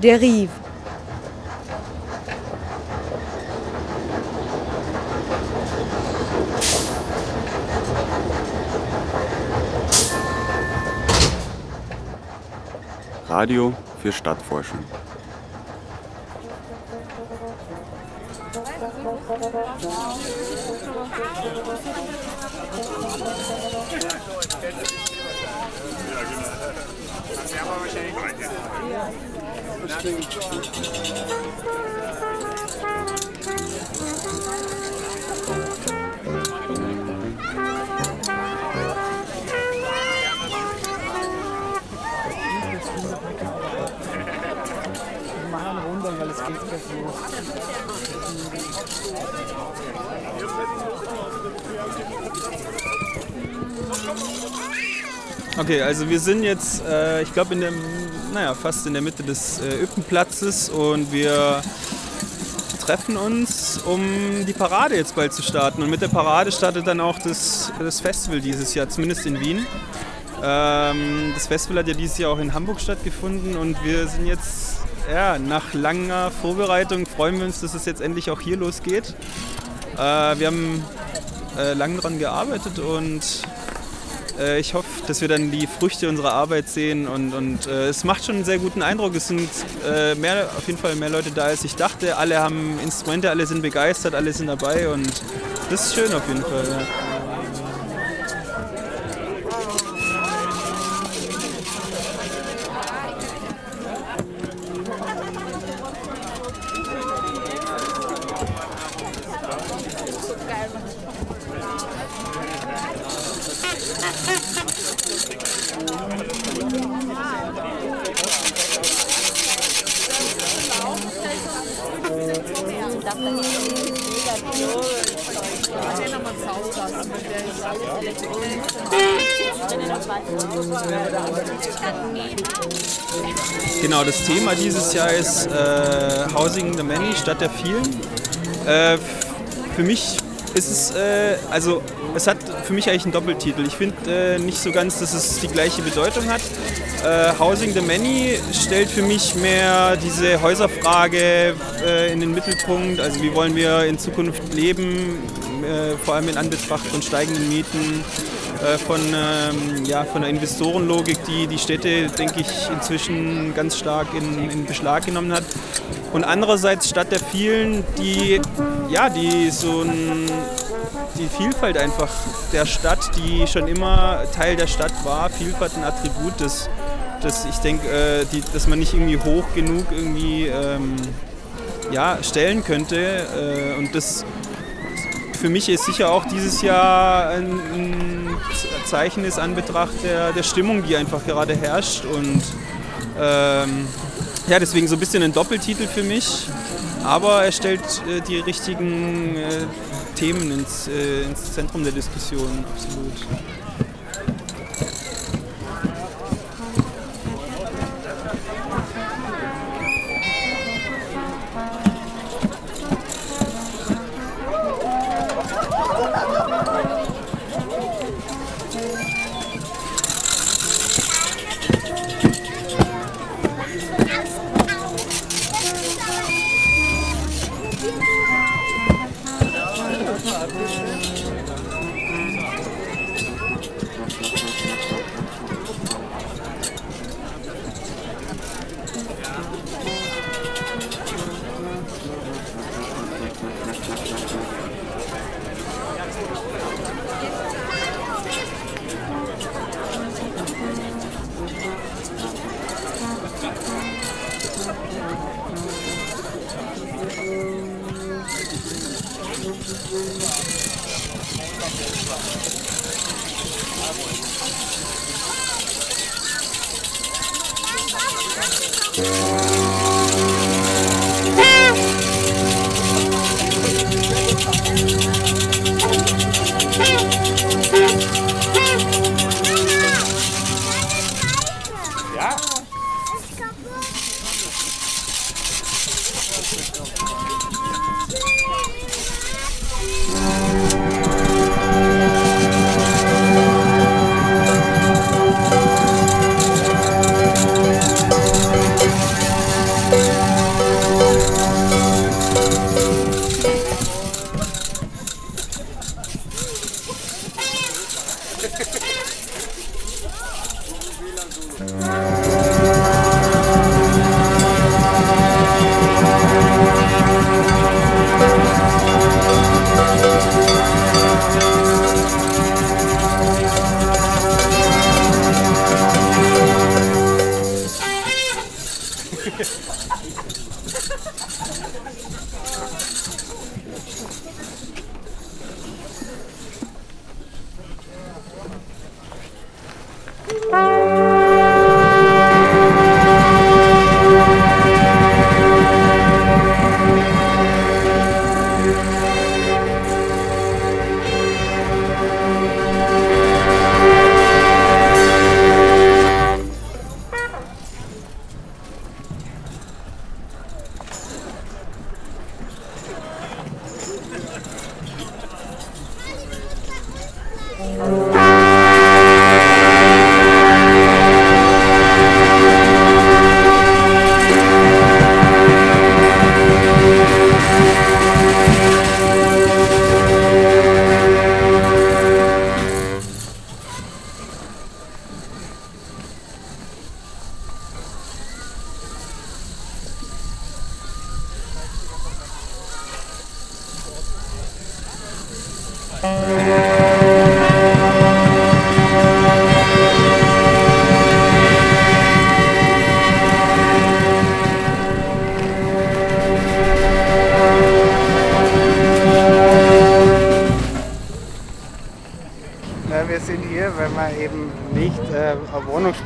dérive. Radio für Stadtforschung. Okay, also wir sind jetzt, äh, ich glaube, in der, naja, fast in der Mitte des äh, Üppenplatzes und wir treffen uns, um die Parade jetzt bald zu starten. Und mit der Parade startet dann auch das, das Festival dieses Jahr, zumindest in Wien. Ähm, das Festival hat ja dieses Jahr auch in Hamburg stattgefunden und wir sind jetzt, ja, nach langer Vorbereitung freuen wir uns, dass es jetzt endlich auch hier losgeht. Äh, wir haben äh, lange daran gearbeitet und äh, ich hoffe, dass wir dann die Früchte unserer Arbeit sehen und, und äh, es macht schon einen sehr guten Eindruck. Es sind äh, mehr, auf jeden Fall mehr Leute da, als ich dachte. Alle haben Instrumente, alle sind begeistert, alle sind dabei und das ist schön auf jeden Fall. Ja. Genau, das Thema dieses Jahr ist äh, Housing the Many statt der vielen. Äh, für mich ist es, äh, also es hat für mich eigentlich einen Doppeltitel. Ich finde äh, nicht so ganz, dass es die gleiche Bedeutung hat. Äh, Housing the Many stellt für mich mehr diese Häuserfrage äh, in den Mittelpunkt. Also wie wollen wir in Zukunft leben, vor allem in Anbetracht von steigenden Mieten, von, ähm, ja, von der Investorenlogik, die die Städte, denke ich, inzwischen ganz stark in, in Beschlag genommen hat. Und andererseits statt der vielen, die, ja, die so ein, die Vielfalt einfach der Stadt, die schon immer Teil der Stadt war, Vielfalt ein Attribut, das, das ich denke, äh, dass man nicht irgendwie hoch genug irgendwie ähm, ja, stellen könnte. Äh, und das für mich ist sicher auch dieses Jahr ein, ein Zeichen ist an Betracht der, der Stimmung, die einfach gerade herrscht. Und ähm, ja, deswegen so ein bisschen ein Doppeltitel für mich. Aber er stellt äh, die richtigen äh, Themen ins, äh, ins Zentrum der Diskussion, absolut.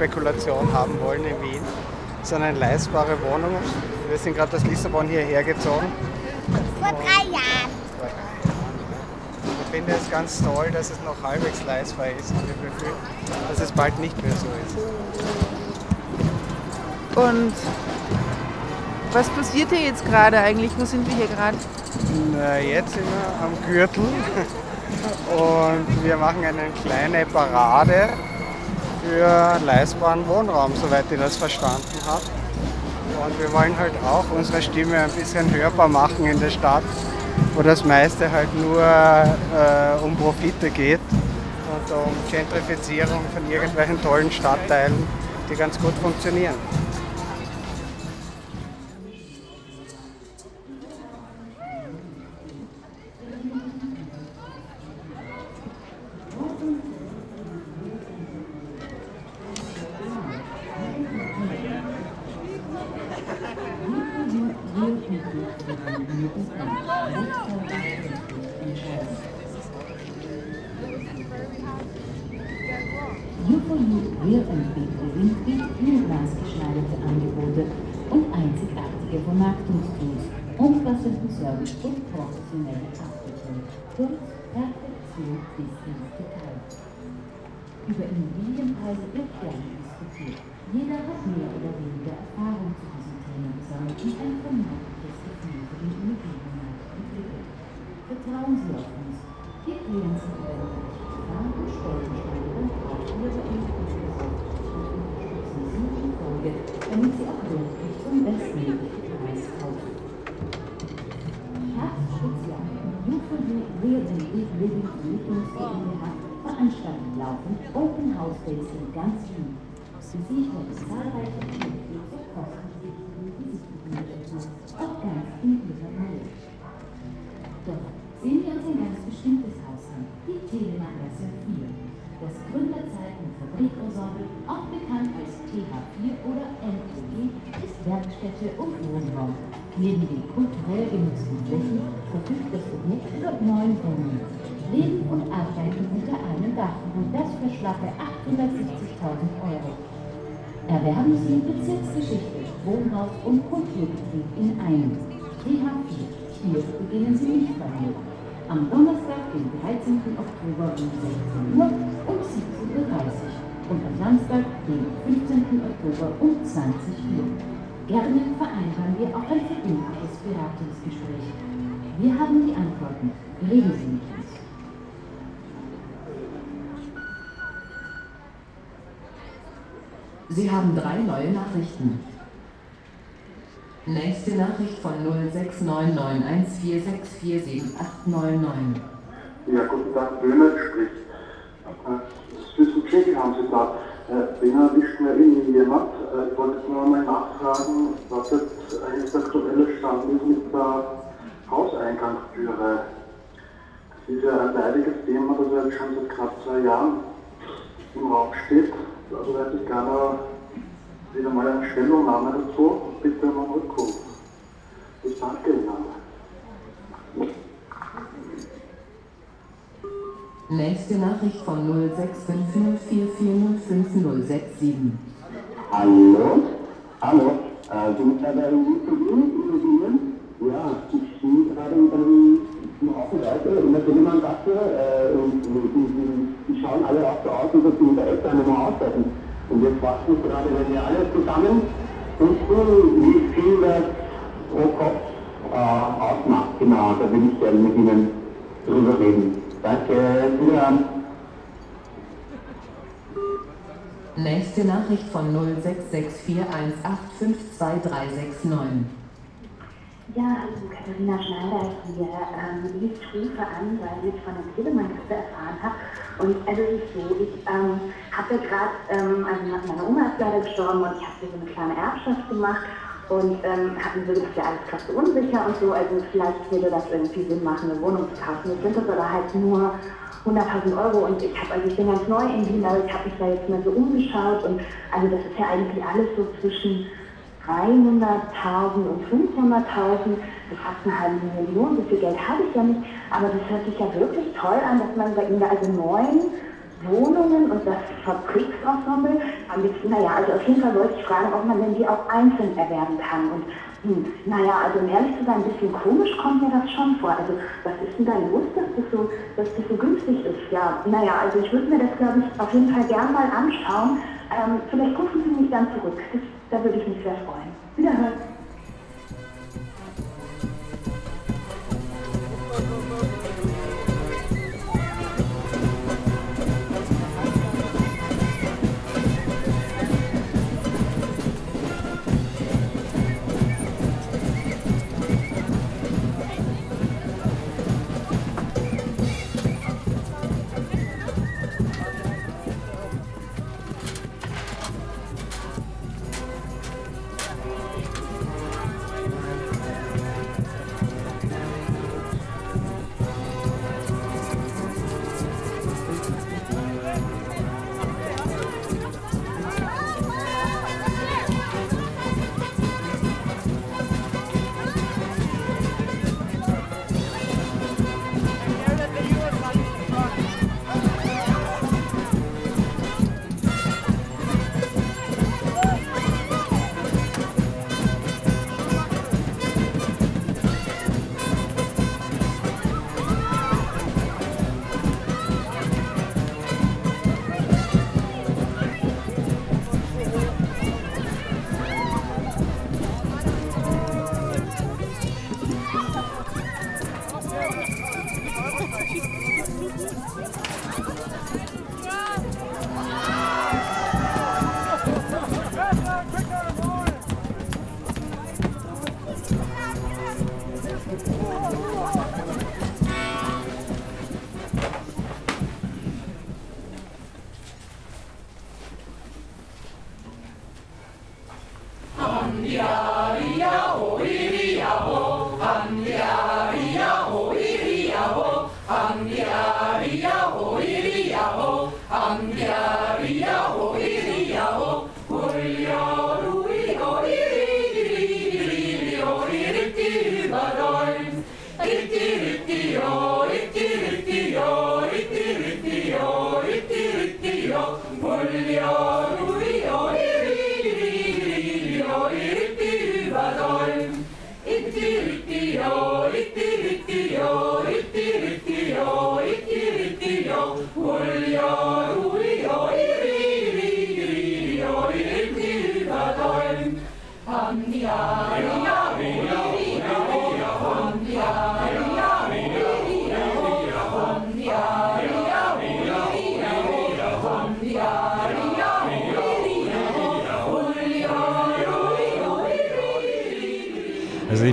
Wohnungsspekulation haben wollen in Wien, sondern leistbare Wohnungen. Wir sind gerade aus Lissabon hierher gezogen. Vor drei Jahren. Ich finde es ganz toll, dass es noch halbwegs leistbar ist und wir befürchten, dass es bald nicht mehr so ist. Und was passiert hier jetzt gerade eigentlich? Wo sind wir hier gerade? Na, Jetzt sind wir am Gürtel und wir machen eine kleine Parade für leistbaren Wohnraum, soweit ich das verstanden habe. Und wir wollen halt auch unsere Stimme ein bisschen hörbar machen in der Stadt, wo das meiste halt nur äh, um Profite geht und um Gentrifizierung von irgendwelchen tollen Stadtteilen, die ganz gut funktionieren. Professionelle Abwicklung. Kurz Perfektion bis ins Detail. Über Immobilienpreise wird gerne diskutiert. Jeder hat mehr oder weniger Erfahrung zu diesem Thema gesammelt und ein vermeintliches Gefühl für den Immobilienmarkt entwickelt. Vertrauen Sie auf uns. Wir klären Sie über mögliche Gefahren und Stolpersteine beim Kauf Ihrer Immobilie und unterstützen Sie in Folge, damit Sie auch Estate Living Vermittlungs GmbH Open House Days in ganz Wien. Sie werden zahlreiche kostenpflichtigen Visiteneröffnung, auch ganz in Ihrer Nähe. Doch sehen wir uns ein ganz bestimmtes Haus an, die Telemacher 4. Das Gründerzeiten-Fabrikensemble, auch bekannt als TH4 oder MTG, ist Werkstätte und Wohnraum. Neben den kulturell genutzten Flächen verfügt das Objekt über neun Wohnungen. Leben und Arbeiten unter einem Dach und das für schlappe 870.000 Euro. Erwerben Sie Bezirksgeschichte, Wohnhaus und Kulturbetrieb in einem. TH4. Hier beginnen Sie nicht bei mir. Am Donnerstag, den 13. Oktober um 16 Uhr und 17.30 Uhr und am Samstag, den 15. Oktober um 20 Uhr. Gerne vereinbaren wir auch ein verbindliches Beratungsgespräch. Wir haben die Antworten. Reden Sie mit uns. Sie haben drei neue Nachrichten. Nächste Nachricht von 069914647899. Ja, guten Tag, Böhmer spricht. Tschecki haben Sie da. Äh, wen erwischt mir irgendwie jemand? Äh, ich wollte nur einmal nachfragen, was jetzt eigentlich der aktuelle Stand ist mit der Hauseingangstüre. Das ist ja ein leidiges Thema, das ja schon seit knapp zwei Jahren im Raum steht. Also hätte ich gerne wieder mal eine Stellungnahme dazu bitte um einen Rückruf. Ich danke Ihnen. Nächste Nachricht von 0655440567. Hallo? Hallo? Äh, sind Sie bei Immobilien? Ja, ich stehe gerade in einem Haufen Leute in der Telemann-Gasse äh, und die, schauen alle auch so aus, als ob sie in der einem Haus hätten. Und jetzt fragst du gerade, wenn wir alle zusammen wussten, wie viel das pro Kopf äh, ausmacht. Genau, da will ich gerne mit Ihnen drüber reden. Danke, wiederhören. Nächste Nachricht von 066418522369. Ja, also Katharina Schneider hier. Ähm, ich rufe an, weil ich von der Telemann-Gruppe erfahren habe. Und also es ist so, ich ähm, habe ja gerade, ähm, also meine Oma ist leider gestorben und ich habe so eine kleine Erbschaft gemacht und ähm, hatten so, ist ja alles krass unsicher und so, also vielleicht würde das irgendwie Sinn machen, eine Wohnung zu kaufen. Jetzt sind das aber halt nur 100.000 Euro. Und ich habe, also ich bin ganz neu in Wien, aber ich habe mich da jetzt mal so umgeschaut. Und also das ist ja eigentlich alles so zwischen 300.000 und 500.000, das fast eine halbe Million, so viel Geld habe ich ja nicht, aber das hört sich ja wirklich toll an, dass man bei Ihnen da also neun Wohnungen und das Fabriksensemble, am liebsten, naja, also auf jeden Fall wollte ich fragen, ob man denn die auch einzeln erwerben kann und hm, naja, also um ehrlich zu sein, ein bisschen komisch kommt mir das schon vor. Also was ist denn da los, dass das so, dass das so günstig ist? Ja, naja, also ich würde mir das, glaube ich, auf jeden Fall gern mal anschauen. Ähm, vielleicht rufen Sie mich dann zurück. Das, da würde ich mich sehr freuen. Wiederhören.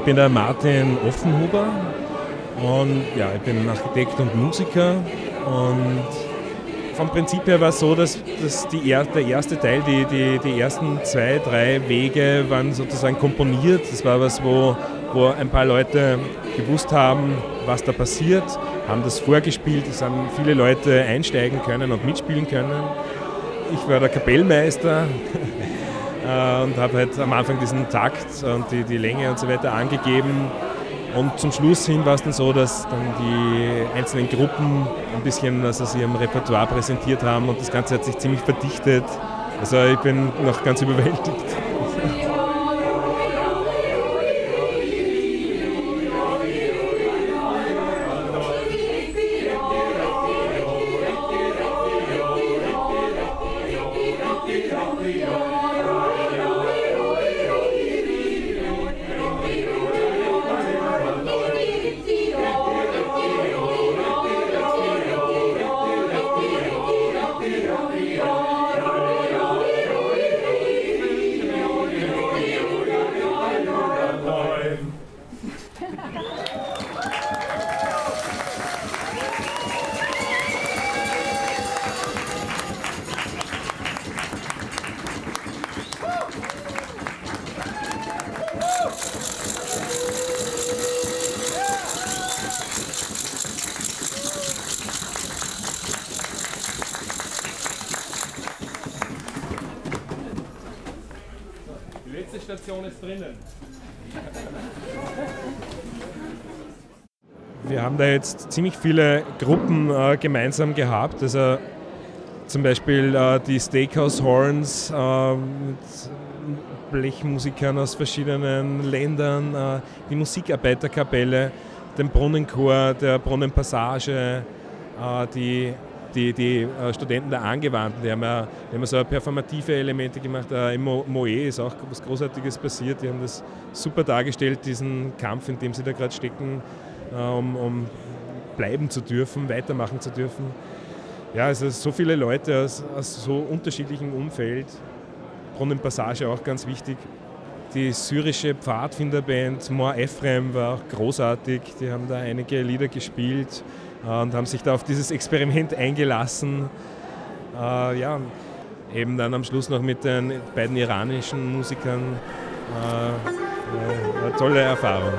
Bin der Martin Offenhuber und ja, ich bin Architekt und Musiker und vom Prinzip her war es so, dass, dass die, der erste Teil, die, die, die ersten zwei, drei Wege waren sozusagen komponiert. Das war was, wo, wo ein paar Leute gewusst haben, was da passiert, haben das vorgespielt, es haben viele Leute einsteigen können und mitspielen können. Ich war der Kapellmeister und habe halt am Anfang diesen Takt und die, die Länge und so weiter angegeben. Und zum Schluss hin war es dann so, dass dann die einzelnen Gruppen ein bisschen was aus ihrem Repertoire präsentiert haben und das Ganze hat sich ziemlich verdichtet. Also ich bin noch ganz überwältigt. Wir haben da jetzt ziemlich viele Gruppen äh, gemeinsam gehabt. Also zum Beispiel äh, die Steakhouse Horns äh, mit Blechmusikern aus verschiedenen Ländern, äh, die Musikarbeiterkapelle, den Brunnenchor der Brunnenpassage, äh, die, die, die äh, Studenten der Angewandten, die haben, ja, die haben so performative Elemente gemacht. Äh, Im Mo- Moe ist auch was Großartiges passiert. Die haben das super dargestellt, diesen Kampf, in dem sie da gerade stecken, äh, um, um bleiben zu dürfen, weitermachen zu dürfen. Ja, also so viele Leute aus, aus so unterschiedlichem Umfeld. Brunnenpassage auch ganz wichtig. Die syrische Pfadfinderband Mor Ephraim war auch großartig. Die haben da einige Lieder gespielt und haben sich da auf dieses Experiment eingelassen. Äh, ja, eben dann am Schluss noch mit den beiden iranischen Musikern. Äh, äh, eine tolle Erfahrung.